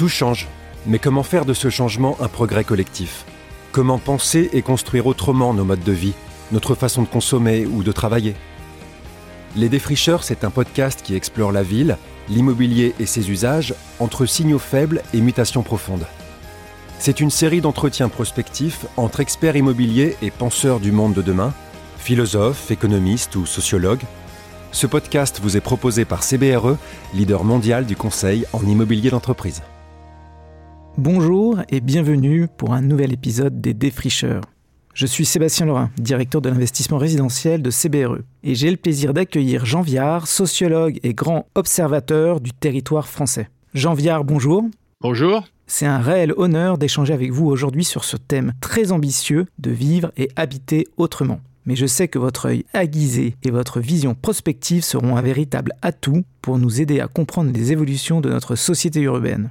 Tout change, mais comment faire de ce changement un progrès collectif? Comment penser et construire autrement nos modes de vie, notre façon de consommer ou de travailler? Les Défricheurs, c'est un podcast qui explore la ville, l'immobilier et ses usages entre signaux faibles et mutations profondes. C'est une série d'entretiens prospectifs entre experts immobiliers et penseurs du monde de demain, philosophes, économistes ou sociologues. Ce podcast vous est proposé par CBRE, leader mondial du conseil en immobilier d'entreprise. Bonjour et bienvenue pour un nouvel épisode des Défricheurs. Je suis Sébastien Laurin, directeur de l'investissement résidentiel de CBRE, et j'ai le plaisir d'accueillir Jean Viard, sociologue et grand observateur du territoire français. Jean Viard, bonjour. Bonjour. C'est un réel honneur d'échanger avec vous aujourd'hui sur ce thème très ambitieux de vivre et habiter autrement mais je sais que votre œil aiguisé et votre vision prospective seront un véritable atout pour nous aider à comprendre les évolutions de notre société urbaine.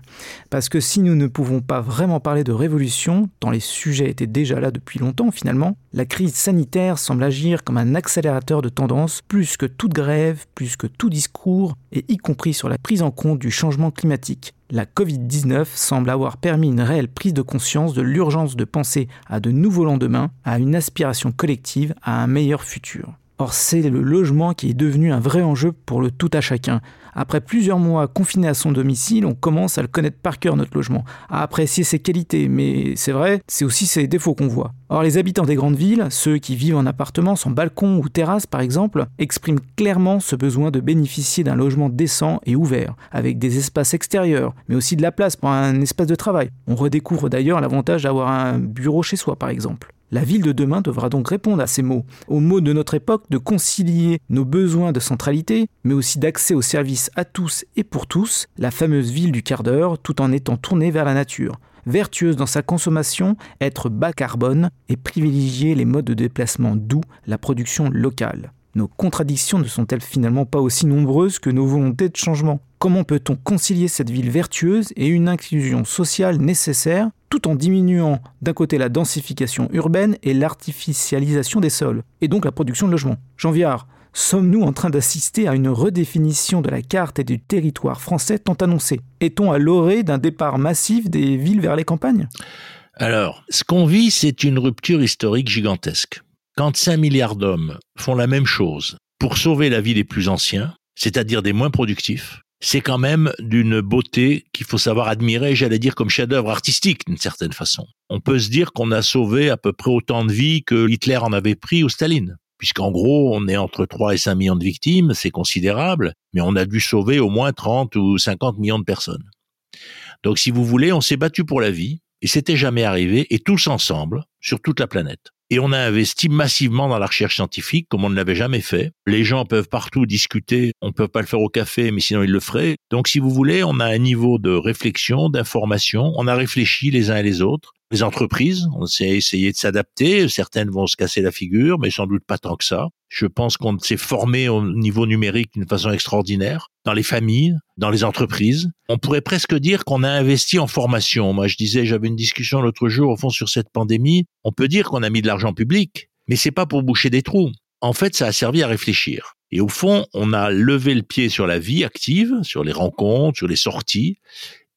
Parce que si nous ne pouvons pas vraiment parler de révolution, tant les sujets étaient déjà là depuis longtemps finalement, la crise sanitaire semble agir comme un accélérateur de tendance plus que toute grève, plus que tout discours, et y compris sur la prise en compte du changement climatique la Covid-19 semble avoir permis une réelle prise de conscience de l'urgence de penser à de nouveaux lendemains, à une aspiration collective, à un meilleur futur. Or, c'est le logement qui est devenu un vrai enjeu pour le tout à chacun. Après plusieurs mois confinés à son domicile, on commence à le connaître par cœur, notre logement, à apprécier ses qualités, mais c'est vrai, c'est aussi ses défauts qu'on voit. Or, les habitants des grandes villes, ceux qui vivent en appartement sans balcon ou terrasse par exemple, expriment clairement ce besoin de bénéficier d'un logement décent et ouvert, avec des espaces extérieurs, mais aussi de la place pour un espace de travail. On redécouvre d'ailleurs l'avantage d'avoir un bureau chez soi par exemple. La ville de demain devra donc répondre à ces mots, aux mots de notre époque de concilier nos besoins de centralité, mais aussi d'accès aux services à tous et pour tous, la fameuse ville du quart d'heure, tout en étant tournée vers la nature. Vertueuse dans sa consommation, être bas carbone et privilégier les modes de déplacement doux, la production locale. Nos contradictions ne sont-elles finalement pas aussi nombreuses que nos volontés de changement? Comment peut-on concilier cette ville vertueuse et une inclusion sociale nécessaire tout en diminuant d'un côté la densification urbaine et l'artificialisation des sols, et donc la production de logements? Jean Viard, sommes-nous en train d'assister à une redéfinition de la carte et du territoire français tant annoncé Est-on à l'orée d'un départ massif des villes vers les campagnes? Alors, ce qu'on vit, c'est une rupture historique gigantesque. Quand 5 milliards d'hommes font la même chose pour sauver la vie des plus anciens, c'est-à-dire des moins productifs, c'est quand même d'une beauté qu'il faut savoir admirer, j'allais dire comme chef-d'œuvre artistique d'une certaine façon. On peut se dire qu'on a sauvé à peu près autant de vies que Hitler en avait pris ou Staline. Puisqu'en gros, on est entre 3 et 5 millions de victimes, c'est considérable, mais on a dû sauver au moins 30 ou 50 millions de personnes. Donc si vous voulez, on s'est battu pour la vie, et c'était jamais arrivé, et tous ensemble, sur toute la planète. Et on a investi massivement dans la recherche scientifique comme on ne l'avait jamais fait. Les gens peuvent partout discuter, on peut pas le faire au café, mais sinon ils le feraient. Donc si vous voulez, on a un niveau de réflexion, d'information, on a réfléchi les uns et les autres les entreprises. On s'est essayé de s'adapter. Certaines vont se casser la figure, mais sans doute pas tant que ça. Je pense qu'on s'est formé au niveau numérique d'une façon extraordinaire dans les familles, dans les entreprises. On pourrait presque dire qu'on a investi en formation. Moi, je disais, j'avais une discussion l'autre jour au fond sur cette pandémie. On peut dire qu'on a mis de l'argent public, mais c'est pas pour boucher des trous. En fait, ça a servi à réfléchir. Et au fond, on a levé le pied sur la vie active, sur les rencontres, sur les sorties,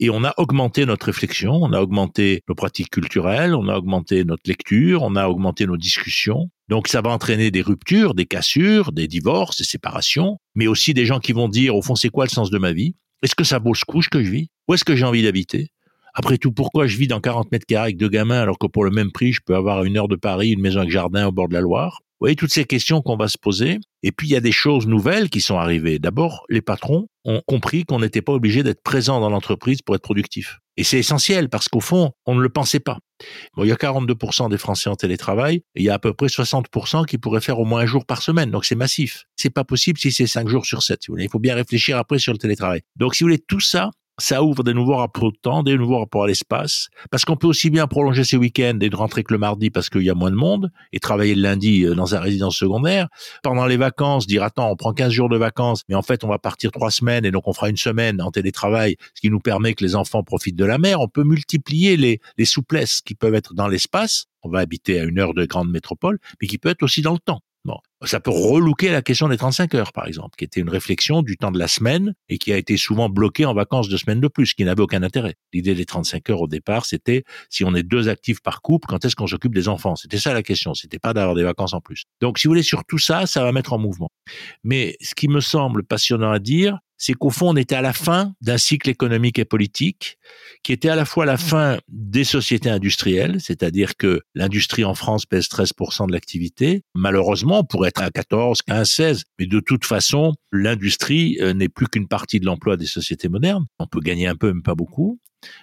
et on a augmenté notre réflexion, on a augmenté nos pratiques culturelles, on a augmenté notre lecture, on a augmenté nos discussions. Donc ça va entraîner des ruptures, des cassures, des divorces, des séparations, mais aussi des gens qui vont dire au fond c'est quoi le sens de ma vie? Est-ce que ça vaut ce couche que je vis? Où est-ce que j'ai envie d'habiter? Après tout, pourquoi je vis dans 40 mètres carrés avec deux gamins alors que pour le même prix, je peux avoir une heure de Paris une maison avec jardin au bord de la Loire? Vous voyez, toutes ces questions qu'on va se poser. Et puis, il y a des choses nouvelles qui sont arrivées. D'abord, les patrons ont compris qu'on n'était pas obligé d'être présent dans l'entreprise pour être productif. Et c'est essentiel parce qu'au fond, on ne le pensait pas. Bon, il y a 42% des Français en télétravail et il y a à peu près 60% qui pourraient faire au moins un jour par semaine. Donc c'est massif. C'est pas possible si c'est cinq jours sur sept. Il faut bien réfléchir après sur le télétravail. Donc si vous voulez tout ça, ça ouvre des nouveaux rapports au temps, des nouveaux rapports à l'espace, parce qu'on peut aussi bien prolonger ses week-ends et rentrer que le mardi parce qu'il y a moins de monde, et travailler le lundi euh, dans sa résidence secondaire. Pendant les vacances, dire attends, on prend 15 jours de vacances, mais en fait on va partir trois semaines et donc on fera une semaine en télétravail, ce qui nous permet que les enfants profitent de la mer. On peut multiplier les, les souplesses qui peuvent être dans l'espace. On va habiter à une heure de grande métropole, mais qui peut être aussi dans le temps. Bon. Ça peut relooker la question des 35 heures, par exemple, qui était une réflexion du temps de la semaine et qui a été souvent bloquée en vacances de semaine de plus, qui n'avait aucun intérêt. L'idée des 35 heures au départ, c'était si on est deux actifs par couple, quand est-ce qu'on s'occupe des enfants? C'était ça la question, c'était pas d'avoir des vacances en plus. Donc, si vous voulez, sur tout ça, ça va mettre en mouvement. Mais ce qui me semble passionnant à dire, c'est qu'au fond, on était à la fin d'un cycle économique et politique qui était à la fois la fin des sociétés industrielles, c'est-à-dire que l'industrie en France pèse 13% de l'activité. Malheureusement, pourrait être à 14, 15, 16, mais de toute façon, l'industrie euh, n'est plus qu'une partie de l'emploi des sociétés modernes. On peut gagner un peu, mais pas beaucoup.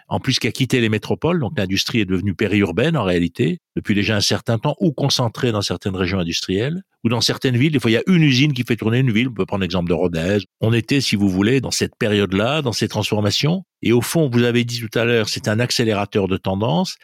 En plus, qui a quitté les métropoles, donc l'industrie est devenue périurbaine en réalité, depuis déjà un certain temps, ou concentrée dans certaines régions industrielles, ou dans certaines villes. Des fois, il y a une usine qui fait tourner une ville. On peut prendre l'exemple de Rodez. On était, si vous voulez, dans cette période-là, dans ces transformations. Et au fond, vous avez dit tout à l'heure, c'est un accélérateur de tendance.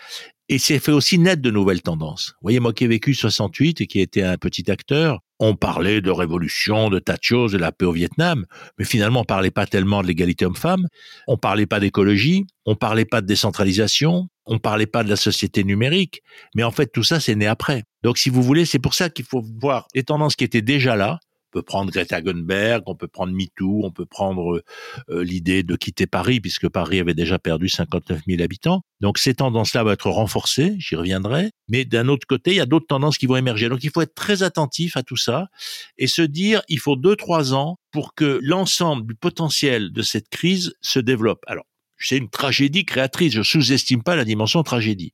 Et c'est fait aussi naître de nouvelles tendances. Vous voyez, moi qui ai vécu 68 et qui ai été un petit acteur, on parlait de révolution, de tas de choses, de la paix au Vietnam, mais finalement on parlait pas tellement de l'égalité homme-femme, on parlait pas d'écologie, on parlait pas de décentralisation, on parlait pas de la société numérique, mais en fait tout ça c'est né après. Donc si vous voulez, c'est pour ça qu'il faut voir les tendances qui étaient déjà là, peut prendre Greta Thunberg, on peut prendre MeToo, on peut prendre euh, l'idée de quitter Paris, puisque Paris avait déjà perdu 59 000 habitants. Donc ces tendances-là vont être renforcées, j'y reviendrai. Mais d'un autre côté, il y a d'autres tendances qui vont émerger. Donc il faut être très attentif à tout ça et se dire, il faut deux, trois ans pour que l'ensemble du potentiel de cette crise se développe. Alors, c'est une tragédie créatrice. Je sous-estime pas la dimension tragédie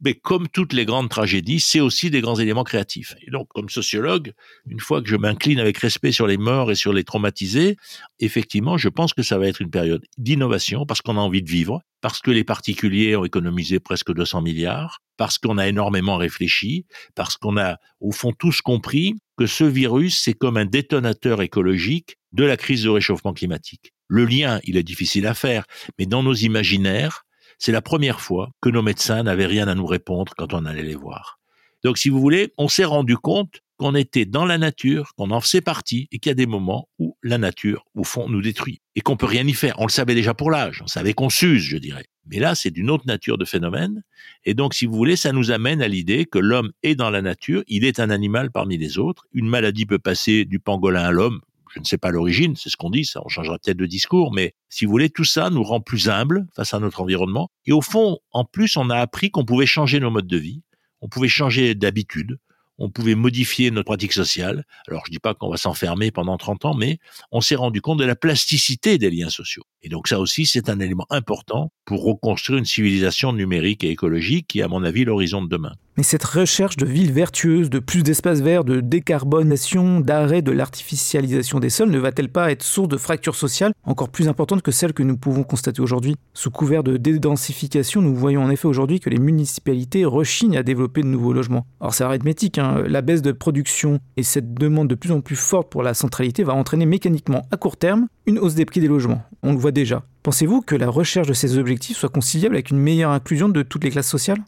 mais comme toutes les grandes tragédies, c'est aussi des grands éléments créatifs. Et donc, comme sociologue, une fois que je m'incline avec respect sur les morts et sur les traumatisés, effectivement, je pense que ça va être une période d'innovation parce qu'on a envie de vivre, parce que les particuliers ont économisé presque 200 milliards, parce qu'on a énormément réfléchi, parce qu'on a, au fond, tous compris que ce virus, c'est comme un détonateur écologique de la crise de réchauffement climatique. Le lien, il est difficile à faire, mais dans nos imaginaires, c'est la première fois que nos médecins n'avaient rien à nous répondre quand on allait les voir. Donc, si vous voulez, on s'est rendu compte qu'on était dans la nature, qu'on en faisait partie, et qu'il y a des moments où la nature, au fond, nous détruit, et qu'on peut rien y faire. On le savait déjà pour l'âge, on savait qu'on s'use, je dirais. Mais là, c'est d'une autre nature de phénomène, et donc, si vous voulez, ça nous amène à l'idée que l'homme est dans la nature, il est un animal parmi les autres, une maladie peut passer du pangolin à l'homme, je ne sais pas l'origine, c'est ce qu'on dit, ça, on changera peut-être de discours, mais si vous voulez, tout ça nous rend plus humbles face à notre environnement. Et au fond, en plus, on a appris qu'on pouvait changer nos modes de vie, on pouvait changer d'habitude, on pouvait modifier notre pratique sociale. Alors, je dis pas qu'on va s'enfermer pendant 30 ans, mais on s'est rendu compte de la plasticité des liens sociaux. Et donc, ça aussi, c'est un élément important pour reconstruire une civilisation numérique et écologique qui est, à mon avis, l'horizon de demain. Mais cette recherche de villes vertueuses, de plus d'espaces verts, de décarbonation, d'arrêt de l'artificialisation des sols ne va-t-elle pas être source de fractures sociales encore plus importantes que celles que nous pouvons constater aujourd'hui? Sous couvert de dédensification, nous voyons en effet aujourd'hui que les municipalités rechignent à développer de nouveaux logements. Alors c'est arithmétique, hein. la baisse de production et cette demande de plus en plus forte pour la centralité va entraîner mécaniquement à court terme une hausse des prix des logements. On le voit déjà. Pensez-vous que la recherche de ces objectifs soit conciliable avec une meilleure inclusion de toutes les classes sociales?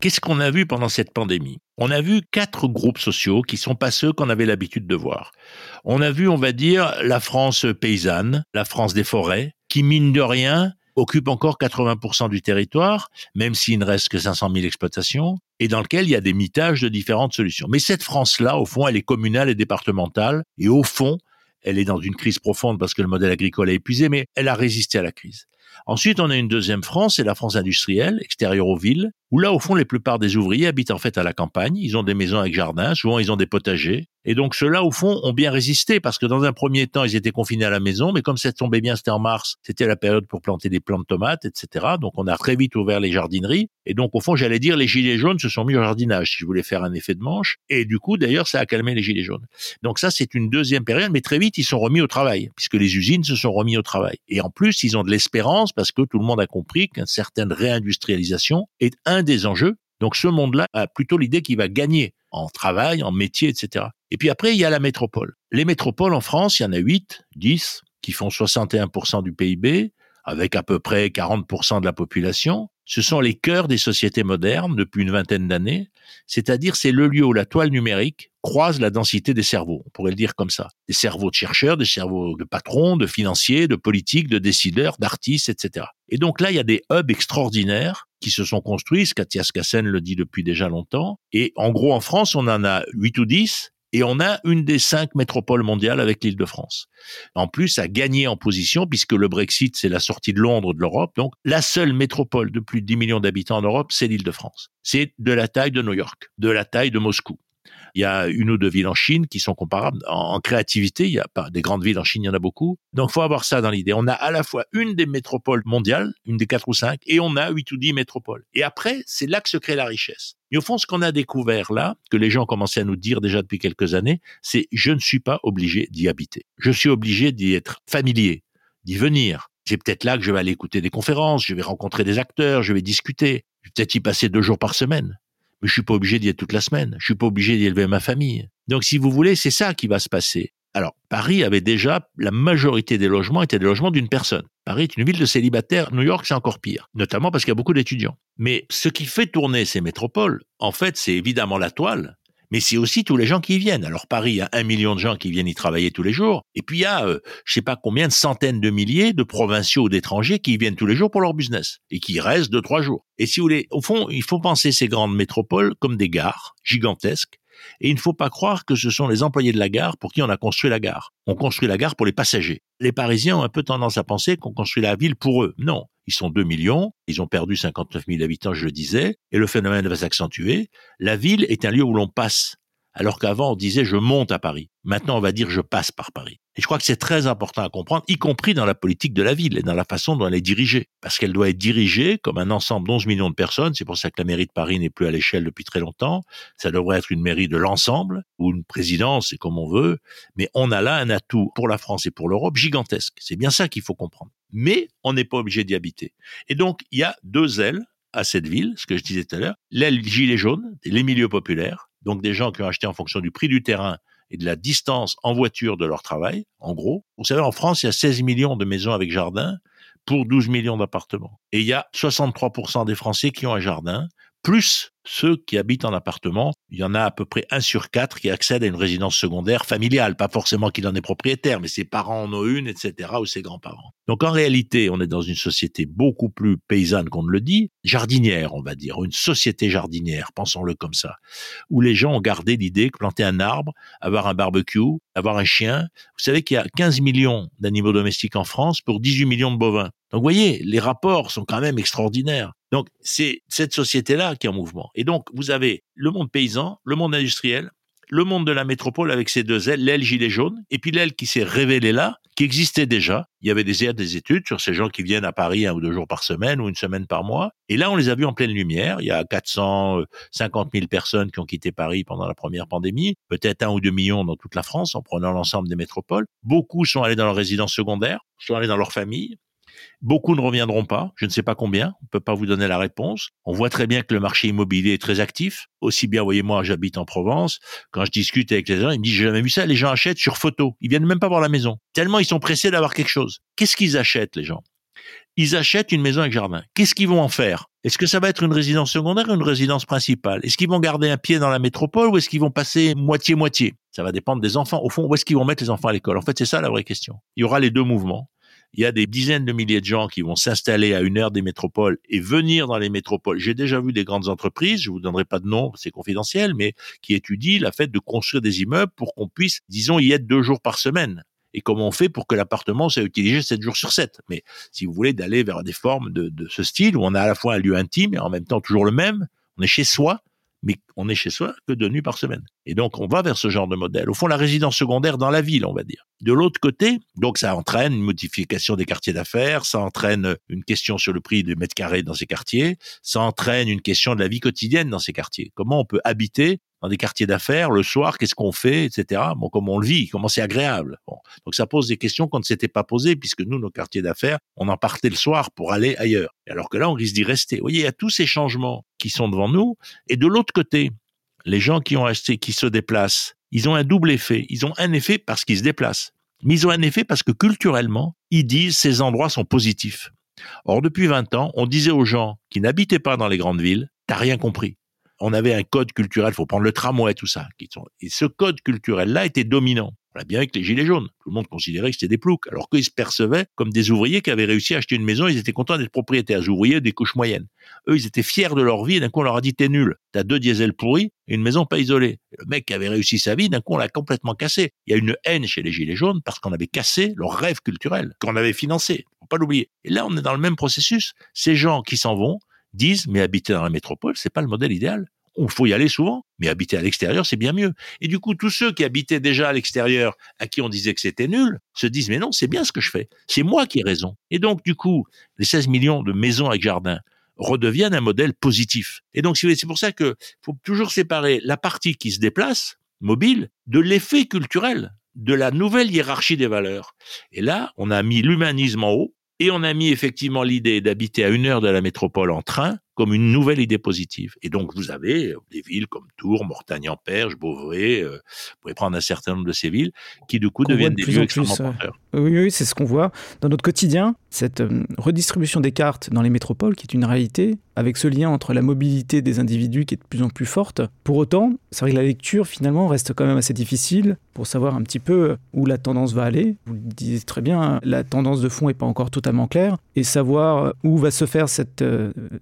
Qu'est-ce qu'on a vu pendant cette pandémie? On a vu quatre groupes sociaux qui sont pas ceux qu'on avait l'habitude de voir. On a vu, on va dire, la France paysanne, la France des forêts, qui mine de rien occupe encore 80% du territoire, même s'il ne reste que 500 000 exploitations, et dans lequel il y a des mitages de différentes solutions. Mais cette France-là, au fond, elle est communale et départementale, et au fond, elle est dans une crise profonde parce que le modèle agricole est épuisé, mais elle a résisté à la crise. Ensuite, on a une deuxième France, c'est la France industrielle, extérieure aux villes, où là, au fond, les plupart des ouvriers habitent en fait à la campagne. Ils ont des maisons avec jardin, souvent ils ont des potagers. Et donc ceux-là, au fond, ont bien résisté parce que dans un premier temps, ils étaient confinés à la maison, mais comme ça tombait bien, c'était en mars, c'était la période pour planter des plantes de tomates, etc. Donc on a très vite ouvert les jardineries. Et donc au fond, j'allais dire, les gilets jaunes se sont mis au jardinage, si je voulais faire un effet de manche. Et du coup, d'ailleurs, ça a calmé les gilets jaunes. Donc ça, c'est une deuxième période, mais très vite, ils sont remis au travail, puisque les usines se sont remis au travail. Et en plus, ils ont de l'espérance parce que tout le monde a compris qu'une certaine réindustrialisation est un des enjeux donc ce monde-là a plutôt l'idée qu'il va gagner en travail, en métier, etc. Et puis après, il y a la métropole. Les métropoles en France, il y en a 8, 10, qui font 61% du PIB, avec à peu près 40% de la population. Ce sont les cœurs des sociétés modernes depuis une vingtaine d'années, c'est-à-dire c'est le lieu où la toile numérique croise la densité des cerveaux, on pourrait le dire comme ça. Des cerveaux de chercheurs, des cerveaux de patrons, de financiers, de politiques, de décideurs, d'artistes, etc. Et donc là, il y a des hubs extraordinaires qui se sont construits, Katia Skassen le dit depuis déjà longtemps, et en gros en France, on en a 8 ou 10 Et on a une des cinq métropoles mondiales avec l'Île-de-France. En plus, a gagné en position puisque le Brexit, c'est la sortie de Londres de l'Europe. Donc, la seule métropole de plus de 10 millions d'habitants en Europe, c'est l'Île-de-France. C'est de la taille de New York, de la taille de Moscou. Il y a une ou deux villes en Chine qui sont comparables en, créativité. Il y a pas des grandes villes en Chine, il y en a beaucoup. Donc, faut avoir ça dans l'idée. On a à la fois une des métropoles mondiales, une des quatre ou cinq, et on a huit ou dix métropoles. Et après, c'est là que se crée la richesse. Et au fond, ce qu'on a découvert là, que les gens commençaient à nous dire déjà depuis quelques années, c'est je ne suis pas obligé d'y habiter. Je suis obligé d'y être familier, d'y venir. C'est peut-être là que je vais aller écouter des conférences, je vais rencontrer des acteurs, je vais discuter. Je vais peut-être y passer deux jours par semaine mais je suis pas obligé d'y être toute la semaine. Je suis pas obligé d'y élever ma famille. Donc, si vous voulez, c'est ça qui va se passer. Alors, Paris avait déjà, la majorité des logements étaient des logements d'une personne. Paris est une ville de célibataires. New York, c'est encore pire. Notamment parce qu'il y a beaucoup d'étudiants. Mais ce qui fait tourner ces métropoles, en fait, c'est évidemment la toile, mais c'est aussi tous les gens qui y viennent. Alors Paris, il y a un million de gens qui viennent y travailler tous les jours, et puis il y a, euh, je sais pas combien de centaines de milliers de provinciaux ou d'étrangers qui y viennent tous les jours pour leur business et qui restent deux trois jours. Et si vous voulez, au fond, il faut penser ces grandes métropoles comme des gares gigantesques. Et il ne faut pas croire que ce sont les employés de la gare pour qui on a construit la gare. On construit la gare pour les passagers. Les Parisiens ont un peu tendance à penser qu'on construit la ville pour eux. Non. Ils sont 2 millions, ils ont perdu 59 000 habitants, je le disais, et le phénomène va s'accentuer. La ville est un lieu où l'on passe, alors qu'avant on disait je monte à Paris. Maintenant on va dire je passe par Paris. Et je crois que c'est très important à comprendre, y compris dans la politique de la ville et dans la façon dont elle est dirigée. Parce qu'elle doit être dirigée comme un ensemble d'11 millions de personnes. C'est pour ça que la mairie de Paris n'est plus à l'échelle depuis très longtemps. Ça devrait être une mairie de l'ensemble, ou une présidence, c'est comme on veut. Mais on a là un atout pour la France et pour l'Europe gigantesque. C'est bien ça qu'il faut comprendre. Mais on n'est pas obligé d'y habiter. Et donc, il y a deux ailes à cette ville, ce que je disais tout à l'heure. L'aile gilet jaune, les milieux populaires, donc des gens qui ont acheté en fonction du prix du terrain et de la distance en voiture de leur travail, en gros. Vous savez, en France, il y a 16 millions de maisons avec jardin pour 12 millions d'appartements. Et il y a 63% des Français qui ont un jardin, plus ceux qui habitent en appartement, il y en a à peu près un sur quatre qui accèdent à une résidence secondaire familiale, pas forcément qu'il en est propriétaire, mais ses parents en ont une, etc., ou ses grands-parents. Donc en réalité, on est dans une société beaucoup plus paysanne qu'on ne le dit, jardinière, on va dire, une société jardinière, pensons-le comme ça, où les gens ont gardé l'idée que planter un arbre, avoir un barbecue, avoir un chien, vous savez qu'il y a 15 millions d'animaux domestiques en France pour 18 millions de bovins. Donc vous voyez, les rapports sont quand même extraordinaires. Donc c'est cette société-là qui est en mouvement. Et donc, vous avez le monde paysan, le monde industriel, le monde de la métropole avec ses deux ailes, l'aile gilet jaune, et puis l'aile qui s'est révélée là, qui existait déjà. Il y avait des, des études sur ces gens qui viennent à Paris un ou deux jours par semaine ou une semaine par mois. Et là, on les a vus en pleine lumière. Il y a 450 000 personnes qui ont quitté Paris pendant la première pandémie, peut-être un ou deux millions dans toute la France en prenant l'ensemble des métropoles. Beaucoup sont allés dans leur résidence secondaire, sont allés dans leur famille, Beaucoup ne reviendront pas, je ne sais pas combien, on ne peut pas vous donner la réponse. On voit très bien que le marché immobilier est très actif. Aussi bien, voyez-moi, j'habite en Provence, quand je discute avec les gens, ils me disent, j'ai jamais vu ça, les gens achètent sur photo. Ils viennent même pas voir la maison. Tellement ils sont pressés d'avoir quelque chose. Qu'est-ce qu'ils achètent, les gens? Ils achètent une maison avec jardin. Qu'est-ce qu'ils vont en faire? Est-ce que ça va être une résidence secondaire ou une résidence principale? Est-ce qu'ils vont garder un pied dans la métropole ou est-ce qu'ils vont passer moitié-moitié? Ça va dépendre des enfants. Au fond, où est-ce qu'ils vont mettre les enfants à l'école? En fait, c'est ça la vraie question. Il y aura les deux mouvements il y a des dizaines de milliers de gens qui vont s'installer à une heure des métropoles et venir dans les métropoles. J'ai déjà vu des grandes entreprises, je vous donnerai pas de nom, c'est confidentiel, mais qui étudient la fait de construire des immeubles pour qu'on puisse, disons, y être deux jours par semaine. Et comment on fait pour que l'appartement soit utilisé sept jours sur sept? Mais si vous voulez d'aller vers des formes de ce style où on a à la fois un lieu intime et en même temps toujours le même, on est chez soi, mais on est chez soi que deux nuits par semaine. Et donc, on va vers ce genre de modèle. Au fond, la résidence secondaire dans la ville, on va dire. De l'autre côté, donc ça entraîne une modification des quartiers d'affaires, ça entraîne une question sur le prix des mètres carrés dans ces quartiers, ça entraîne une question de la vie quotidienne dans ces quartiers. Comment on peut habiter dans des quartiers d'affaires, le soir, qu'est-ce qu'on fait, etc. Bon, comment on le vit, comment c'est agréable. Bon. Donc ça pose des questions qu'on ne s'était pas posées, puisque nous, nos quartiers d'affaires, on en partait le soir pour aller ailleurs. Alors que là, on risque d'y rester. Vous voyez, il y a tous ces changements qui sont devant nous. Et de l'autre côté, les gens qui ont acheté, qui se déplacent, ils ont un double effet. Ils ont un effet parce qu'ils se déplacent. Mais ils ont un effet parce que culturellement, ils disent ces endroits sont positifs. Or, depuis 20 ans, on disait aux gens qui n'habitaient pas dans les grandes villes, t'as rien compris on avait un code culturel, faut prendre le tramway, tout ça. Et ce code culturel-là était dominant. Bien avec les gilets jaunes. Tout le monde considérait que c'était des ploucs, alors qu'ils se percevaient comme des ouvriers qui avaient réussi à acheter une maison, ils étaient contents d'être propriétaires, ouvriers des couches moyennes. Eux, ils étaient fiers de leur vie, et d'un coup, on leur a dit, t'es nul, t'as deux diesels pourris et une maison pas isolée. le mec qui avait réussi sa vie, d'un coup, on l'a complètement cassé. Il y a une haine chez les gilets jaunes parce qu'on avait cassé leur rêve culturel, qu'on avait financé. Faut pas l'oublier. Et là, on est dans le même processus. Ces gens qui s'en vont disent, mais habiter dans la métropole, c'est pas le modèle idéal il faut y aller souvent, mais habiter à l'extérieur, c'est bien mieux. Et du coup, tous ceux qui habitaient déjà à l'extérieur, à qui on disait que c'était nul, se disent, mais non, c'est bien ce que je fais. C'est moi qui ai raison. Et donc, du coup, les 16 millions de maisons avec jardin redeviennent un modèle positif. Et donc, c'est pour ça que faut toujours séparer la partie qui se déplace, mobile, de l'effet culturel, de la nouvelle hiérarchie des valeurs. Et là, on a mis l'humanisme en haut, et on a mis effectivement l'idée d'habiter à une heure de la métropole en train comme une nouvelle idée positive. Et donc, vous avez euh, des villes comme Tours, Mortagne-en-Perche, Beauvray, euh, vous pouvez prendre un certain nombre de ces villes, qui du coup deviennent des lieux extrêmement porteurs. Oui, oui, c'est ce qu'on voit dans notre quotidien, cette euh, redistribution des cartes dans les métropoles qui est une réalité, avec ce lien entre la mobilité des individus qui est de plus en plus forte. Pour autant, c'est vrai que la lecture finalement reste quand même assez difficile pour savoir un petit peu où la tendance va aller. Vous le disiez très bien, la tendance de fond n'est pas encore totalement claire, et savoir où va se faire cette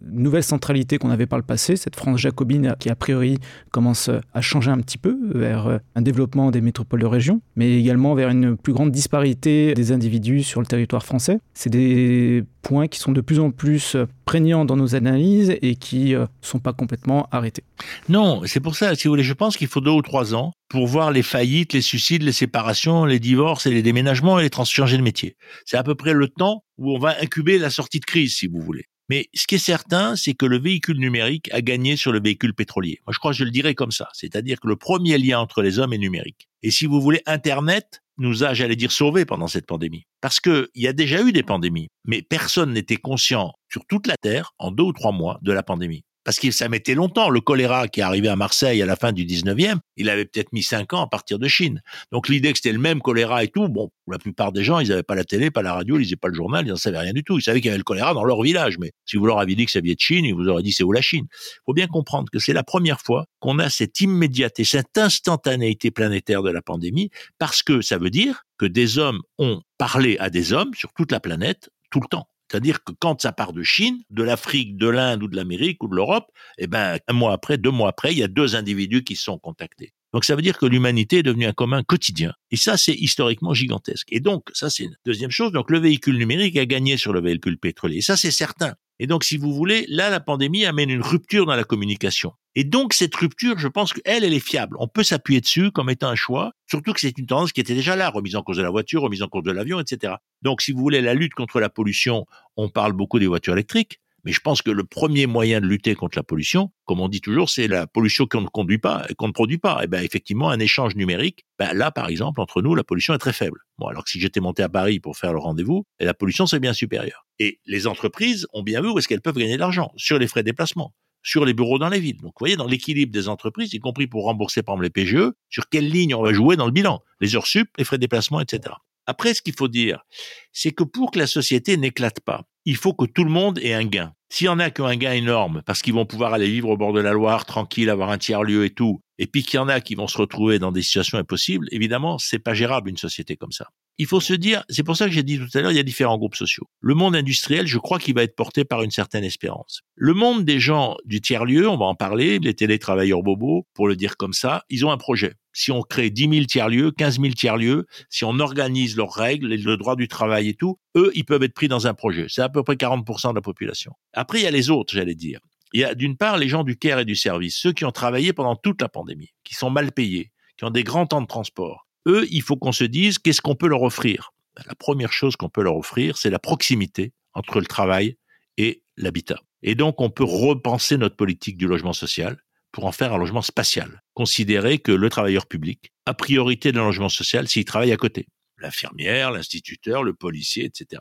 nouvelle centralité qu'on avait par le passé, cette France jacobine qui a priori commence à changer un petit peu vers un développement des métropoles de région, mais également vers une plus grande disparité des individus sur le territoire français. C'est des points qui sont de plus en plus prégnants dans nos analyses et qui ne euh, sont pas complètement arrêtés. Non, c'est pour ça, si vous voulez, je pense qu'il faut deux ou trois ans pour voir les faillites, les suicides, les séparations, les divorces et les déménagements et les changer de métier. C'est à peu près le temps où on va incuber la sortie de crise, si vous voulez. Mais ce qui est certain, c'est que le véhicule numérique a gagné sur le véhicule pétrolier. Moi, je crois que je le dirais comme ça. C'est-à-dire que le premier lien entre les hommes est numérique. Et si vous voulez, Internet nous a, j'allais dire, sauvés pendant cette pandémie. Parce qu'il y a déjà eu des pandémies, mais personne n'était conscient sur toute la Terre, en deux ou trois mois, de la pandémie parce que ça mettait longtemps. Le choléra qui est arrivé à Marseille à la fin du 19e, il avait peut-être mis cinq ans à partir de Chine. Donc l'idée que c'était le même choléra et tout, bon, la plupart des gens, ils n'avaient pas la télé, pas la radio, ils lisaient pas le journal, ils n'en savaient rien du tout. Ils savaient qu'il y avait le choléra dans leur village, mais si vous leur aviez dit que ça vient de Chine, ils vous auraient dit c'est où la Chine? Il faut bien comprendre que c'est la première fois qu'on a cette immédiateté, cette instantanéité planétaire de la pandémie, parce que ça veut dire que des hommes ont parlé à des hommes sur toute la planète tout le temps. C'est-à-dire que quand ça part de Chine, de l'Afrique, de l'Inde ou de l'Amérique ou de l'Europe, eh ben, un mois après, deux mois après, il y a deux individus qui sont contactés. Donc ça veut dire que l'humanité est devenue un commun quotidien. Et ça, c'est historiquement gigantesque. Et donc, ça, c'est une deuxième chose. Donc le véhicule numérique a gagné sur le véhicule pétrolier. Ça, c'est certain. Et donc, si vous voulez, là, la pandémie amène une rupture dans la communication. Et donc, cette rupture, je pense qu'elle, elle est fiable. On peut s'appuyer dessus comme étant un choix, surtout que c'est une tendance qui était déjà là, remise en cause de la voiture, remise en cause de l'avion, etc. Donc, si vous voulez, la lutte contre la pollution, on parle beaucoup des voitures électriques, mais je pense que le premier moyen de lutter contre la pollution, comme on dit toujours, c'est la pollution qu'on ne conduit pas, qu'on ne produit pas. Et eh ben effectivement, un échange numérique, ben là par exemple entre nous, la pollution est très faible. Bon, alors que si j'étais monté à Paris pour faire le rendez-vous, la pollution c'est bien supérieur. Et les entreprises ont bien vu où est-ce qu'elles peuvent gagner de l'argent sur les frais de déplacement sur les bureaux dans les villes. Donc, vous voyez, dans l'équilibre des entreprises, y compris pour rembourser, par exemple, les PGE, sur quelle ligne on va jouer dans le bilan, les heures sup, les frais de déplacement, etc. Après, ce qu'il faut dire, c'est que pour que la société n'éclate pas, il faut que tout le monde ait un gain. S'il y en a qui ont un gain énorme, parce qu'ils vont pouvoir aller vivre au bord de la Loire, tranquille, avoir un tiers-lieu et tout, et puis qu'il y en a qui vont se retrouver dans des situations impossibles, évidemment, c'est pas gérable une société comme ça. Il faut se dire, c'est pour ça que j'ai dit tout à l'heure, il y a différents groupes sociaux. Le monde industriel, je crois qu'il va être porté par une certaine espérance. Le monde des gens du tiers-lieu, on va en parler, les télétravailleurs bobos, pour le dire comme ça, ils ont un projet si on crée 10 000 tiers-lieux, 15 000 tiers-lieux, si on organise leurs règles, le droit du travail et tout, eux, ils peuvent être pris dans un projet. C'est à peu près 40% de la population. Après, il y a les autres, j'allais dire. Il y a d'une part les gens du care et du service, ceux qui ont travaillé pendant toute la pandémie, qui sont mal payés, qui ont des grands temps de transport. Eux, il faut qu'on se dise qu'est-ce qu'on peut leur offrir. Ben, la première chose qu'on peut leur offrir, c'est la proximité entre le travail et l'habitat. Et donc, on peut repenser notre politique du logement social pour en faire un logement spatial. Considérer que le travailleur public a priorité d'un logement social s'il travaille à côté. L'infirmière, l'instituteur, le policier, etc.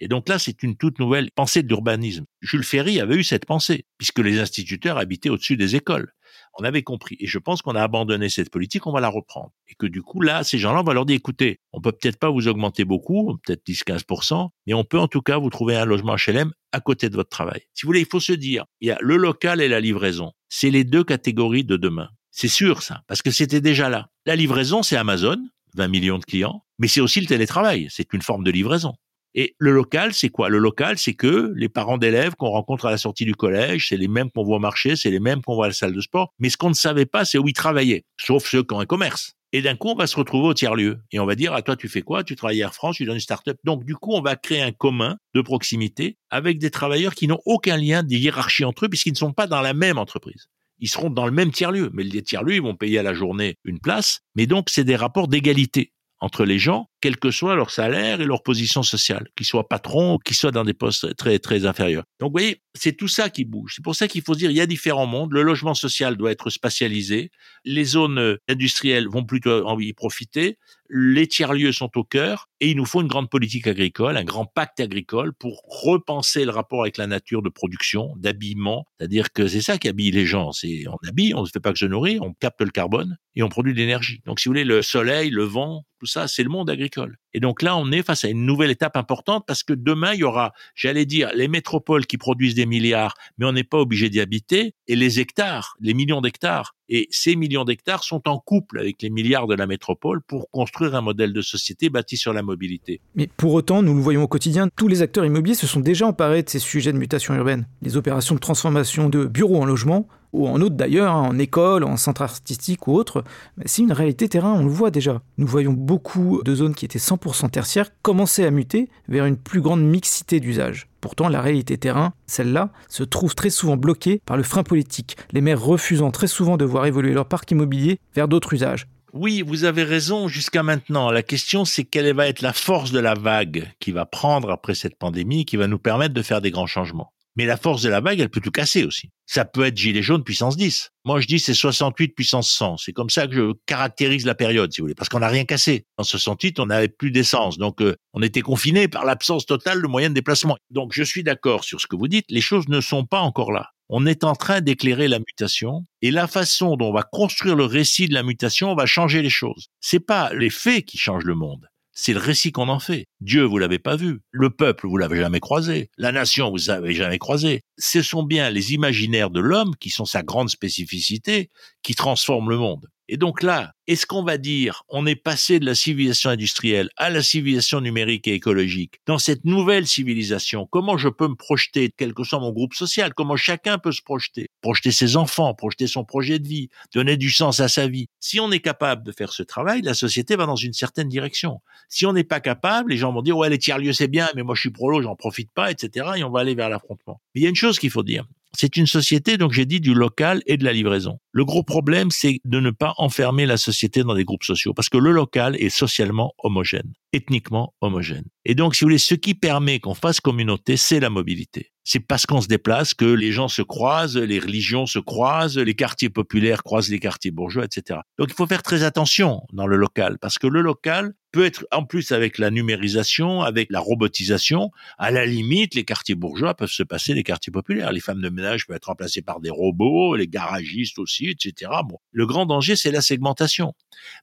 Et donc là, c'est une toute nouvelle pensée de l'urbanisme. Jules Ferry avait eu cette pensée, puisque les instituteurs habitaient au-dessus des écoles. On avait compris. Et je pense qu'on a abandonné cette politique, on va la reprendre. Et que du coup, là, ces gens-là, on va leur dire, écoutez, on peut peut-être pas vous augmenter beaucoup, peut-être 10-15%, mais on peut en tout cas vous trouver un logement HLM à côté de votre travail. Si vous voulez, il faut se dire, il y a le local et la livraison. C'est les deux catégories de demain. C'est sûr, ça, parce que c'était déjà là. La livraison, c'est Amazon, 20 millions de clients, mais c'est aussi le télétravail, c'est une forme de livraison. Et le local, c'est quoi? Le local, c'est que les parents d'élèves qu'on rencontre à la sortie du collège, c'est les mêmes qu'on voit au marché, c'est les mêmes qu'on voit à la salle de sport. Mais ce qu'on ne savait pas, c'est où ils travaillaient, sauf ceux qui ont un commerce. Et d'un coup, on va se retrouver au tiers-lieu. Et on va dire, à ah, toi, tu fais quoi? Tu travailles Air France, tu es dans une start-up. Donc, du coup, on va créer un commun de proximité avec des travailleurs qui n'ont aucun lien de hiérarchie entre eux puisqu'ils ne sont pas dans la même entreprise. Ils seront dans le même tiers-lieu. Mais les tiers-lieux, ils vont payer à la journée une place. Mais donc, c'est des rapports d'égalité entre les gens, quel que soit leur salaire et leur position sociale, qu'ils soient patrons ou qu'ils soient dans des postes très très inférieurs. Donc vous voyez, c'est tout ça qui bouge. C'est pour ça qu'il faut dire il y a différents mondes. Le logement social doit être spatialisé. Les zones industrielles vont plutôt en y profiter. Les tiers-lieux sont au cœur et il nous faut une grande politique agricole, un grand pacte agricole pour repenser le rapport avec la nature de production, d'habillement. C'est-à-dire que c'est ça qui habille les gens. C'est on habille, on ne fait pas que se nourrir, on capte le carbone et on produit de l'énergie. Donc si vous voulez, le soleil, le vent, tout ça, c'est le monde agricole. agricole. Et donc là, on est face à une nouvelle étape importante parce que demain, il y aura, j'allais dire, les métropoles qui produisent des milliards, mais on n'est pas obligé d'y habiter, et les hectares, les millions d'hectares. Et ces millions d'hectares sont en couple avec les milliards de la métropole pour construire un modèle de société bâti sur la mobilité. Mais pour autant, nous le voyons au quotidien, tous les acteurs immobiliers se sont déjà emparés de ces sujets de mutation urbaine. Les opérations de transformation de bureaux en logements, ou en autre d'ailleurs, hein, en école, en centre artistique ou autre, c'est une réalité terrain, on le voit déjà. Nous voyons beaucoup de zones qui étaient 100% tertiaires commencer à muter vers une plus grande mixité d'usages. Pourtant, la réalité terrain, celle-là, se trouve très souvent bloquée par le frein politique, les maires refusant très souvent de voir évoluer leur parc immobilier vers d'autres usages. Oui, vous avez raison jusqu'à maintenant. La question, c'est quelle va être la force de la vague qui va prendre après cette pandémie, qui va nous permettre de faire des grands changements. Mais la force de la vague, elle peut tout casser aussi. Ça peut être gilet jaune puissance 10. Moi, je dis c'est 68 puissance 100. C'est comme ça que je caractérise la période, si vous voulez, parce qu'on n'a rien cassé. En 68, on n'avait plus d'essence, donc euh, on était confiné par l'absence totale de moyens de déplacement. Donc, je suis d'accord sur ce que vous dites. Les choses ne sont pas encore là. On est en train d'éclairer la mutation et la façon dont on va construire le récit de la mutation va changer les choses. C'est pas les faits qui changent le monde. C'est le récit qu'on en fait. Dieu, vous l'avez pas vu. Le peuple, vous l'avez jamais croisé. La nation, vous l'avez jamais croisé. Ce sont bien les imaginaires de l'homme qui sont sa grande spécificité qui transforment le monde. Et donc là, est-ce qu'on va dire on est passé de la civilisation industrielle à la civilisation numérique et écologique Dans cette nouvelle civilisation, comment je peux me projeter, quel que soit mon groupe social? Comment chacun peut se projeter? Projeter ses enfants, projeter son projet de vie, donner du sens à sa vie. Si on est capable de faire ce travail, la société va dans une certaine direction. Si on n'est pas capable, les gens vont dire ouais les tiers-lieux c'est bien, mais moi je suis prolo, j'en profite pas, etc. Et on va aller vers l'affrontement. Mais il y a une chose qu'il faut dire, c'est une société, donc j'ai dit, du local et de la livraison. Le gros problème, c'est de ne pas enfermer la société dans des groupes sociaux, parce que le local est socialement homogène, ethniquement homogène. Et donc, si vous voulez, ce qui permet qu'on fasse communauté, c'est la mobilité. C'est parce qu'on se déplace que les gens se croisent, les religions se croisent, les quartiers populaires croisent les quartiers bourgeois, etc. Donc, il faut faire très attention dans le local, parce que le local peut être, en plus avec la numérisation, avec la robotisation, à la limite, les quartiers bourgeois peuvent se passer des quartiers populaires. Les femmes de ménage peuvent être remplacées par des robots, les garagistes aussi, etc. Bon, le grand danger, c'est la segmentation,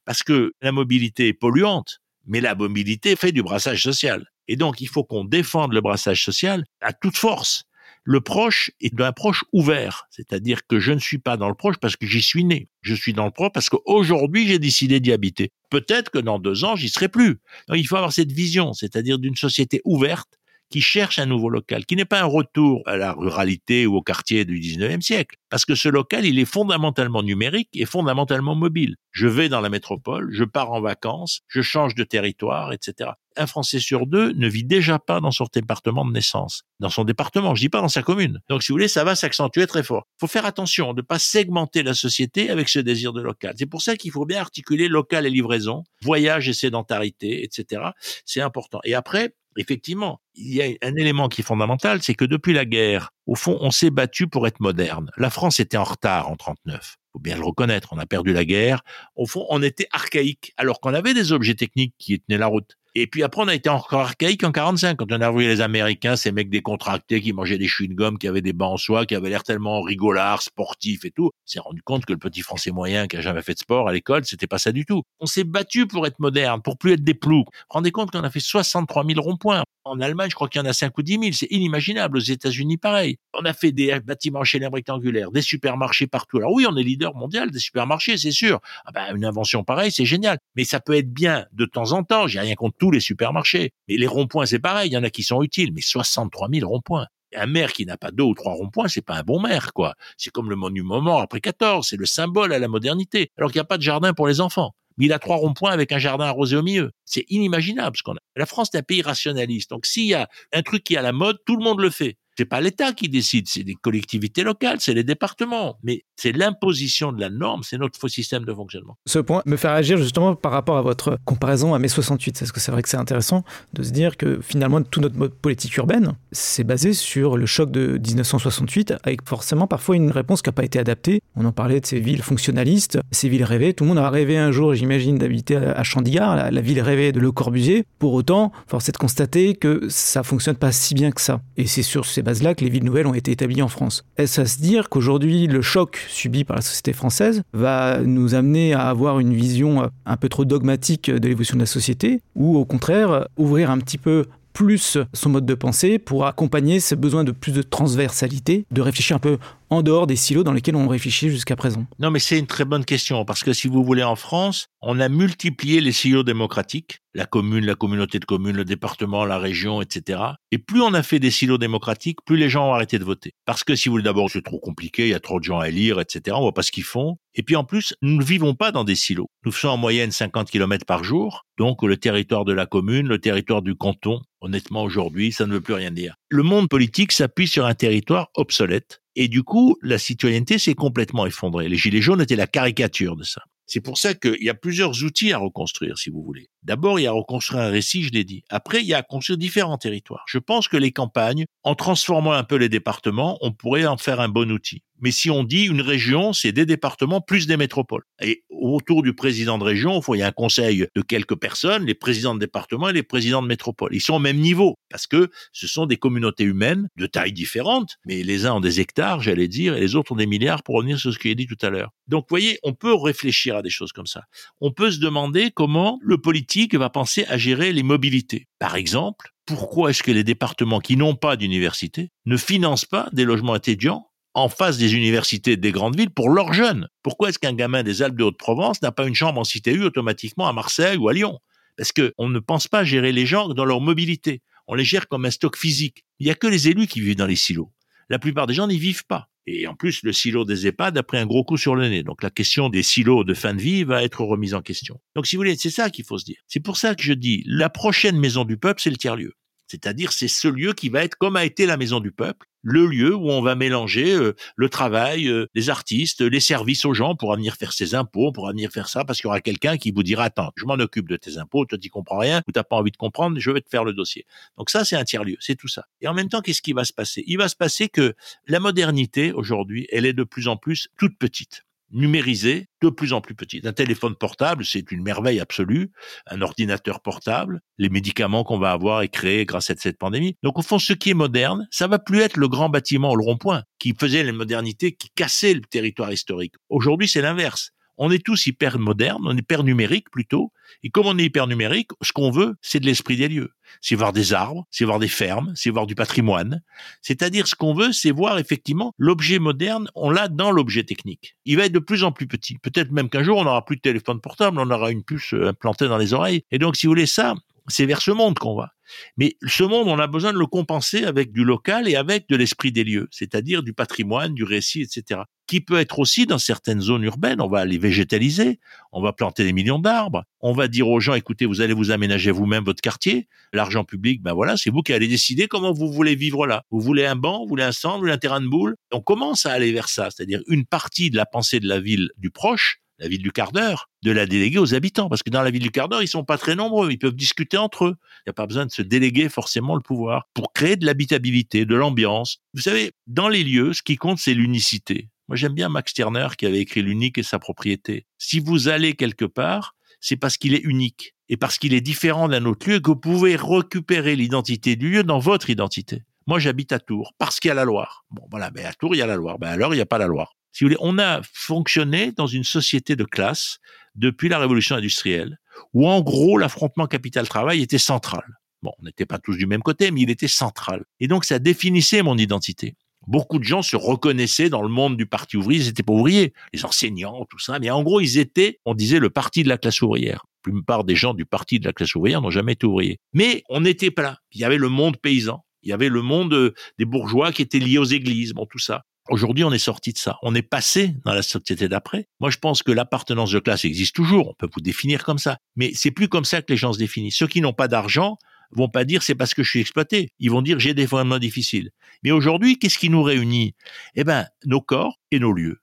parce que la mobilité est polluante mais la mobilité fait du brassage social. Et donc, il faut qu'on défende le brassage social à toute force. Le proche est d'un proche ouvert, c'est-à-dire que je ne suis pas dans le proche parce que j'y suis né. Je suis dans le proche parce qu'aujourd'hui j'ai décidé d'y habiter. Peut-être que dans deux ans j'y serai plus. Donc, il faut avoir cette vision, c'est-à-dire d'une société ouverte qui cherche un nouveau local, qui n'est pas un retour à la ruralité ou au quartier du 19e siècle, parce que ce local, il est fondamentalement numérique et fondamentalement mobile. Je vais dans la métropole, je pars en vacances, je change de territoire, etc. Un Français sur deux ne vit déjà pas dans son département de naissance, dans son département, je dis pas dans sa commune. Donc, si vous voulez, ça va s'accentuer très fort. Il faut faire attention de ne pas segmenter la société avec ce désir de local. C'est pour ça qu'il faut bien articuler local et livraison, voyage et sédentarité, etc. C'est important. Et après, effectivement, il y a un élément qui est fondamental, c'est que depuis la guerre, au fond, on s'est battu pour être moderne. La France était en retard en 39. Faut bien le reconnaître. On a perdu la guerre. Au fond, on était archaïque, alors qu'on avait des objets techniques qui tenaient la route. Et puis après, on a été encore archaïque en 45 quand on a vu les Américains, ces mecs décontractés qui mangeaient des chewing-gums, qui avaient des bancs en soie, qui avaient l'air tellement rigolards, sportifs et tout. On s'est rendu compte que le petit français moyen qui a jamais fait de sport à l'école, c'était pas ça du tout. On s'est battu pour être moderne, pour plus être des ploucs. Rendez compte qu'on a fait 63 000 ronds-points. En Allemagne, je crois qu'il y en a 5 ou 10 000. C'est inimaginable. Aux États-Unis, pareil. On a fait des bâtiments les rectangulaires, des supermarchés partout. Alors oui, on est leader mondial des supermarchés, c'est sûr. Ah ben, une invention pareille, c'est génial. Mais ça peut être bien de temps en temps. J'ai rien contre tous les supermarchés. Mais les ronds-points, c'est pareil. Il y en a qui sont utiles. Mais 63 000 ronds-points. Un maire qui n'a pas deux ou trois ronds-points, c'est pas un bon maire, quoi. C'est comme le monument mort après 14. C'est le symbole à la modernité. Alors qu'il n'y a pas de jardin pour les enfants mais il a trois ronds-points avec un jardin arrosé au milieu. C'est inimaginable ce qu'on a. La France est un pays rationaliste. Donc s'il y a un truc qui est à la mode, tout le monde le fait. C'est pas l'État qui décide, c'est les collectivités locales, c'est les départements. Mais c'est l'imposition de la norme, c'est notre faux système de fonctionnement. Ce point me fait réagir justement par rapport à votre comparaison à mai 68. Parce que c'est vrai que c'est intéressant de se dire que finalement, toute notre mode politique urbaine, c'est basé sur le choc de 1968, avec forcément parfois une réponse qui n'a pas été adaptée. On en parlait de ces villes fonctionnalistes, ces villes rêvées. Tout le monde a rêvé un jour, j'imagine, d'habiter à Chandigarh, la, la, ville rêvée de Le Corbusier. Pour autant, force est de constater que ça fonctionne pas si bien que ça. Et c'est sur ces là que les villes nouvelles ont été établies en France. Est-ce à se dire qu'aujourd'hui, le choc subi par la société française va nous amener à avoir une vision euh, un peu trop dogmatique de l'évolution de la société, ou au contraire, ouvrir un petit peu plus son mode de pensée pour accompagner ce besoin de plus de transversalité, de réfléchir un peu en dehors des silos dans lesquels on réfléchit jusqu'à présent Non, mais c'est une très bonne question, parce que si vous voulez, en France, on a multiplié les silos démocratiques, la commune, la communauté de communes, le département, la région, etc. Et plus on a fait des silos démocratiques, plus les gens ont arrêté de voter. Parce que si vous voulez, d'abord, c'est trop compliqué, il y a trop de gens à élire, etc. On voit pas ce qu'ils font. Et puis en plus, nous ne vivons pas dans des silos. Nous faisons en moyenne 50 km par jour, donc le territoire de la commune, le territoire du canton. Honnêtement, aujourd'hui, ça ne veut plus rien dire. Le monde politique s'appuie sur un territoire obsolète et du coup, la citoyenneté s'est complètement effondrée. Les Gilets jaunes étaient la caricature de ça. C'est pour ça qu'il y a plusieurs outils à reconstruire, si vous voulez. D'abord, il y a à reconstruire un récit, je l'ai dit. Après, il y a à construire différents territoires. Je pense que les campagnes, en transformant un peu les départements, on pourrait en faire un bon outil. Mais si on dit une région, c'est des départements plus des métropoles. Et autour du président de région, il y a un conseil de quelques personnes, les présidents de département et les présidents de métropole. Ils sont au même niveau parce que ce sont des communautés humaines de tailles différentes, mais les uns ont des hectares, j'allais dire, et les autres ont des milliards pour revenir sur ce qui est dit tout à l'heure. Donc, vous voyez, on peut réfléchir à des choses comme ça. On peut se demander comment le politique va penser à gérer les mobilités. Par exemple, pourquoi est-ce que les départements qui n'ont pas d'université ne financent pas des logements étudiants en face des universités des grandes villes pour leurs jeunes? Pourquoi est-ce qu'un gamin des Alpes de Haute-Provence n'a pas une chambre en cité U automatiquement à Marseille ou à Lyon? Parce qu'on ne pense pas gérer les gens dans leur mobilité. On les gère comme un stock physique. Il n'y a que les élus qui vivent dans les silos. La plupart des gens n'y vivent pas. Et en plus, le silo des EHPAD a pris un gros coup sur le nez. Donc la question des silos de fin de vie va être remise en question. Donc si vous voulez, c'est ça qu'il faut se dire. C'est pour ça que je dis, la prochaine maison du peuple, c'est le tiers-lieu. C'est-à-dire, c'est ce lieu qui va être comme a été la maison du peuple, le lieu où on va mélanger euh, le travail euh, des artistes, les services aux gens pour venir faire ses impôts, pour venir faire ça, parce qu'il y aura quelqu'un qui vous dira attends, je m'en occupe de tes impôts, toi tu comprends rien, ou t'as pas envie de comprendre, je vais te faire le dossier. Donc ça c'est un tiers lieu, c'est tout ça. Et en même temps, qu'est-ce qui va se passer? Il va se passer que la modernité aujourd'hui, elle est de plus en plus toute petite numérisé, de plus en plus petit. Un téléphone portable, c'est une merveille absolue, un ordinateur portable, les médicaments qu'on va avoir et créer grâce à cette pandémie. Donc au fond, ce qui est moderne, ça va plus être le grand bâtiment, le rond-point, qui faisait la modernité, qui cassait le territoire historique. Aujourd'hui, c'est l'inverse on est tous hyper modernes, on est hyper numérique plutôt. Et comme on est hyper numérique, ce qu'on veut, c'est de l'esprit des lieux. C'est voir des arbres, c'est voir des fermes, c'est voir du patrimoine. C'est-à-dire, ce qu'on veut, c'est voir effectivement l'objet moderne, on l'a dans l'objet technique. Il va être de plus en plus petit. Peut-être même qu'un jour, on n'aura plus de téléphone portable, on aura une puce euh, implantée dans les oreilles. Et donc, si vous voulez ça, c'est vers ce monde qu'on va. Mais ce monde, on a besoin de le compenser avec du local et avec de l'esprit des lieux, c'est-à-dire du patrimoine, du récit, etc. Qui peut être aussi dans certaines zones urbaines, on va les végétaliser, on va planter des millions d'arbres, on va dire aux gens, écoutez, vous allez vous aménager vous-même votre quartier, l'argent public, ben voilà, c'est vous qui allez décider comment vous voulez vivre là. Vous voulez un banc, vous voulez un centre, vous voulez un terrain de boule. On commence à aller vers ça, c'est-à-dire une partie de la pensée de la ville du proche la ville du quart d'heure, de la déléguer aux habitants. Parce que dans la ville du quart d'heure, ils sont pas très nombreux. Ils peuvent discuter entre eux. Il n'y a pas besoin de se déléguer forcément le pouvoir pour créer de l'habitabilité, de l'ambiance. Vous savez, dans les lieux, ce qui compte, c'est l'unicité. Moi, j'aime bien Max Stirner qui avait écrit L'unique et sa propriété. Si vous allez quelque part, c'est parce qu'il est unique et parce qu'il est différent d'un autre lieu que vous pouvez récupérer l'identité du lieu dans votre identité. Moi, j'habite à Tours parce qu'il y a la Loire. Bon, voilà, mais à Tours, il y a la Loire. Ben alors, il n'y a pas la Loire. Si vous voulez, on a fonctionné dans une société de classe depuis la révolution industrielle, où en gros, l'affrontement capital-travail était central. Bon, on n'était pas tous du même côté, mais il était central. Et donc, ça définissait mon identité. Beaucoup de gens se reconnaissaient dans le monde du parti ouvrier, ils n'étaient pas ouvriers, les enseignants, tout ça, mais en gros, ils étaient, on disait, le parti de la classe ouvrière. La plupart des gens du parti de la classe ouvrière n'ont jamais été ouvriers. Mais on n'était pas là. Il y avait le monde paysan. Il y avait le monde euh, des bourgeois qui étaient liés aux églises, bon, tout ça. Aujourd'hui, on est sorti de ça. On est passé dans la société d'après. Moi, je pense que l'appartenance de classe existe toujours. On peut vous définir comme ça. Mais c'est plus comme ça que les gens se définissent. Ceux qui n'ont pas d'argent vont pas dire c'est parce que je suis exploité. Ils vont dire j'ai des moments difficiles. Mais aujourd'hui, qu'est-ce qui nous réunit? Eh ben, nos corps et nos lieux.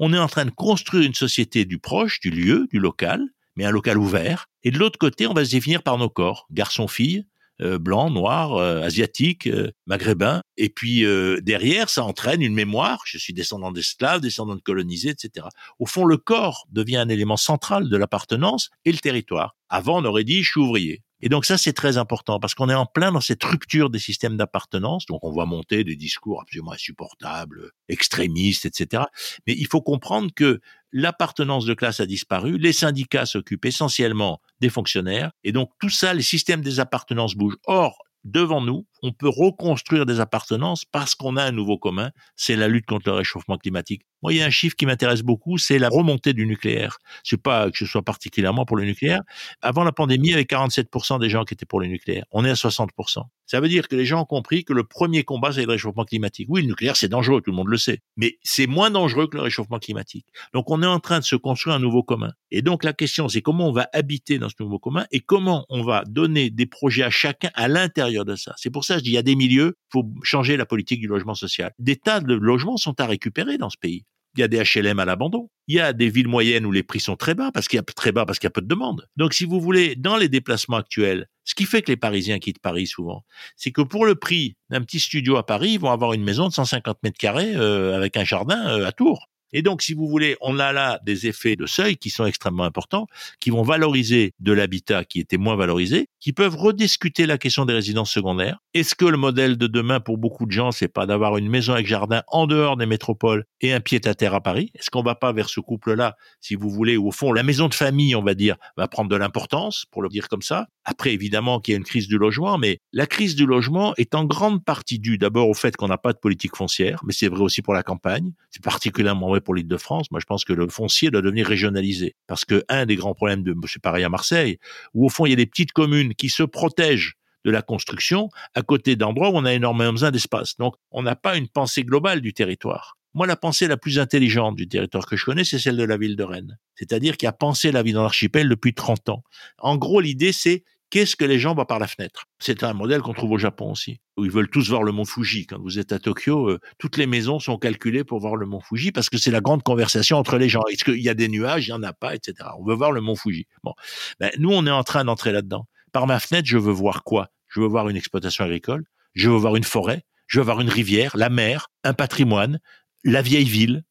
On est en train de construire une société du proche, du lieu, du local, mais un local ouvert. Et de l'autre côté, on va se définir par nos corps, euh, blancs, noirs, euh, asiatiques, euh, maghrébins. Et puis derrière, ça entraîne une mémoire. Je suis descendant d'esclaves, descendant de colonisés, etc. Au fond, le corps devient un élément central de l'appartenance et le territoire. Avant, on aurait dit je suis ouvrier. Et donc ça, c'est très important parce qu'on est en plein dans cette rupture des systèmes d'appartenance. Donc on voit monter des discours absolument insupportables, extrémistes, etc. Mais il faut comprendre que l'appartenance de classe a disparu, les syndicats s'occupent essentiellement des fonctionnaires, et donc tout ça, les systèmes des appartenances bougent. Or, devant nous, on peut reconstruire des appartenances parce qu'on a un nouveau commun, c'est la lutte contre le réchauffement climatique. Moi, il y a un chiffre qui m'intéresse beaucoup, c'est la remontée du nucléaire. C'est pas que ce soit particulièrement pour le nucléaire. Avant la pandémie, il y avait 47% des gens qui étaient pour le nucléaire. On est à 60%. Ça veut dire que les gens ont compris que le premier combat, c'est le réchauffement climatique. Oui, le nucléaire, c'est dangereux, tout le monde le sait. Mais c'est moins dangereux que le réchauffement climatique. Donc, on est en train de se construire un nouveau commun. Et donc, la question, c'est comment on va habiter dans ce nouveau commun et comment on va donner des projets à chacun à l'intérieur de ça. C'est pour ça il y a des milieux, faut changer la politique du logement social. Des tas de logements sont à récupérer dans ce pays. Il y a des HLM à l'abandon. Il y a des villes moyennes où les prix sont très bas parce qu'il y a très bas parce qu'il y a peu de demande. Donc, si vous voulez, dans les déplacements actuels, ce qui fait que les Parisiens quittent Paris souvent, c'est que pour le prix d'un petit studio à Paris, ils vont avoir une maison de 150 mètres carrés euh, avec un jardin euh, à Tours. Et donc, si vous voulez, on a là des effets de seuil qui sont extrêmement importants, qui vont valoriser de l'habitat qui était moins valorisé, qui peuvent rediscuter la question des résidences secondaires. Est-ce que le modèle de demain pour beaucoup de gens, c'est pas d'avoir une maison avec jardin en dehors des métropoles et un pied à terre à Paris? Est-ce qu'on va pas vers ce couple-là, si vous voulez, où au fond la maison de famille, on va dire, va prendre de l'importance, pour le dire comme ça? Après, évidemment, qu'il y a une crise du logement, mais la crise du logement est en grande partie due d'abord au fait qu'on n'a pas de politique foncière, mais c'est vrai aussi pour la campagne. C'est particulièrement pour l'île de France. Moi, je pense que le foncier doit devenir régionalisé. Parce que un des grands problèmes de, c'est pareil à Marseille, où au fond, il y a des petites communes qui se protègent de la construction à côté d'endroits où on a énormément besoin d'espace. Donc, on n'a pas une pensée globale du territoire. Moi, la pensée la plus intelligente du territoire que je connais, c'est celle de la ville de Rennes. C'est-à-dire qui a pensé la vie dans l'archipel depuis 30 ans. En gros, l'idée, c'est qu'est-ce que les gens voient par la fenêtre? C'est un modèle qu'on trouve au Japon aussi, ils veulent tous voir le mont Fuji. Quand vous êtes à Tokyo, euh, toutes les maisons sont calculées pour voir le mont Fuji parce que c'est la grande conversation entre les gens. Est-ce qu'il y a des nuages? Il n'y en a pas, etc. On veut voir le mont Fuji. Bon, ben, nous, on est en train d'entrer là-dedans. Par ma fenêtre, je veux voir quoi? Je veux voir une exploitation agricole, je veux voir une forêt, je veux voir une rivière, la mer, un patrimoine, la vieille ville,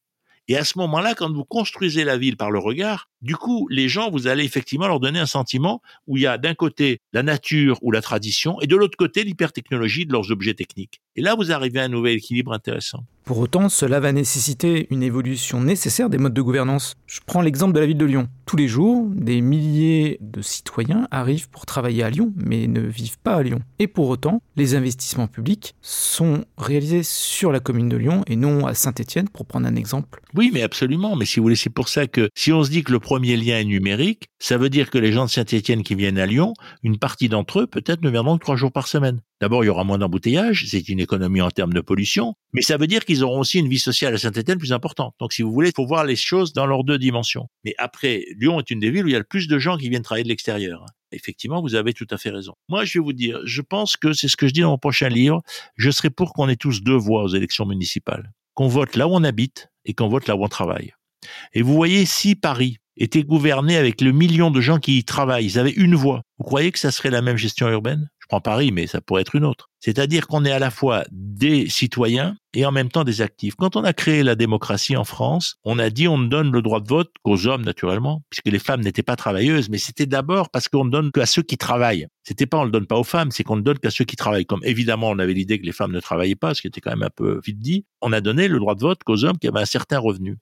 et à ce moment-là, quand vous construisez la ville par le regard, du coup, les gens, vous allez effectivement leur donner un sentiment où il y a d'un côté la nature ou la tradition et de l'autre côté l'hypertechnologie de leurs objets techniques. Et là, vous arrivez à un nouvel équilibre intéressant. Pour autant, cela va nécessiter une évolution nécessaire des modes de gouvernance. Je prends l'exemple de la ville de Lyon. Tous les jours, des milliers de citoyens arrivent pour travailler à Lyon, mais ne vivent pas à Lyon. Et pour autant, les investissements publics sont réalisés sur la commune de Lyon et non à Saint-Étienne, pour prendre un exemple. Oui, mais absolument. Mais si vous voulez, c'est pour ça que si on se dit que le premier lien est numérique, ça veut dire que les gens de Saint-Étienne qui viennent à Lyon, une partie d'entre eux peut-être ne viendront que trois jours par semaine. D'abord, il y aura moins d'embouteillages, c'est une économie en termes de pollution, mais ça veut dire qu'ils auront aussi une vie sociale à Saint-Étienne plus importante. Donc, si vous voulez, il faut voir les choses dans leurs deux dimensions. Mais après, Lyon est une des villes où il y a le plus de gens qui viennent travailler de l'extérieur. Effectivement, vous avez tout à fait raison. Moi, je vais vous dire, je pense que c'est ce que je dis dans mon prochain livre, je serai pour qu'on ait tous deux voix aux élections municipales. Qu'on vote là où on habite et qu'on vote là où on travaille. Et vous voyez, si Paris était gouverné avec le million de gens qui y travaillent, ils avaient une voix, vous croyez que ça serait la même gestion urbaine? Prends Paris, mais ça pourrait être une autre. C'est-à-dire qu'on est à la fois des citoyens et en même temps des actifs. Quand on a créé la démocratie en France, on a dit on ne donne le droit de vote qu'aux hommes naturellement, puisque les femmes n'étaient pas travailleuses, mais c'était d'abord parce qu'on ne donne qu'à ceux qui travaillent. C'était pas on le donne pas aux femmes, c'est qu'on ne donne qu'à ceux qui travaillent. Comme évidemment on avait l'idée que les femmes ne travaillaient pas, ce qui était quand même un peu vite dit, on a donné le droit de vote qu'aux hommes qui avaient un certain revenu.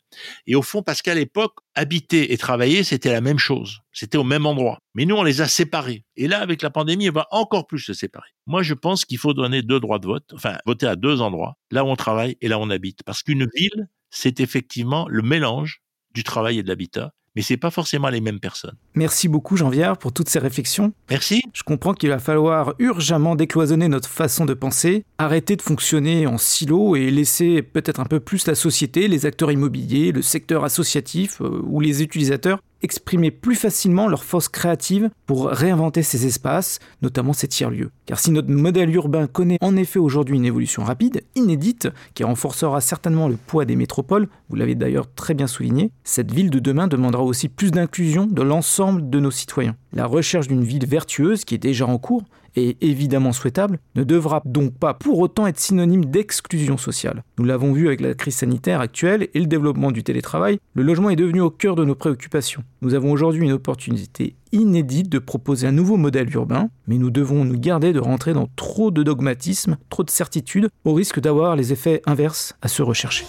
Et au fond, parce qu'à l'époque, habiter et travailler, c'était la même chose. C'était au même endroit. Mais nous, on les a séparés. Et là, avec la pandémie, on va encore plus se séparer. Moi, je pense qu'il faut donner deux droits de vote, enfin, voter à deux endroits, là où on travaille et là où on habite. Parce qu'une ville, c'est effectivement le mélange du travail et de l'habitat mais c'est pas forcément les mêmes personnes. Merci beaucoup Jean-Viard pour toutes ces réflexions. Merci. Je comprends qu'il va falloir urgemment décloisonner notre façon de penser, arrêter de fonctionner en silo et laisser peut-être un peu plus la société, les acteurs immobiliers, le secteur associatif euh, ou les utilisateurs exprimer plus facilement leur force créative pour réinventer ces espaces, notamment ces tiers-lieux. Car si notre modèle urbain connaît en effet aujourd'hui une évolution rapide, inédite, qui renforcera certainement le poids des métropoles, vous l'avez d'ailleurs très bien souligné, cette ville de demain demandera aussi plus d'inclusion de l'ensemble de nos citoyens. La recherche d'une ville vertueuse, qui est déjà en cours, et évidemment souhaitable, ne devra donc pas pour autant être synonyme d'exclusion sociale. Nous l'avons vu avec la crise sanitaire actuelle et le développement du télétravail, le logement est devenu au cœur de nos préoccupations. Nous avons aujourd'hui une opportunité inédite de proposer un nouveau modèle urbain, mais nous devons nous garder de rentrer dans trop de dogmatisme, trop de certitude, au risque d'avoir les effets inverses à se rechercher.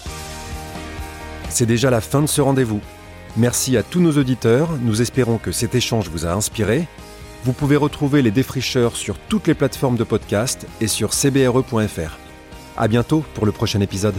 C'est déjà la fin de ce rendez-vous. Merci à tous nos auditeurs, nous espérons que cet échange vous a inspiré vous pouvez retrouver les défricheurs sur toutes les plateformes de podcast et sur cbre.fr. À bientôt pour le prochain épisode.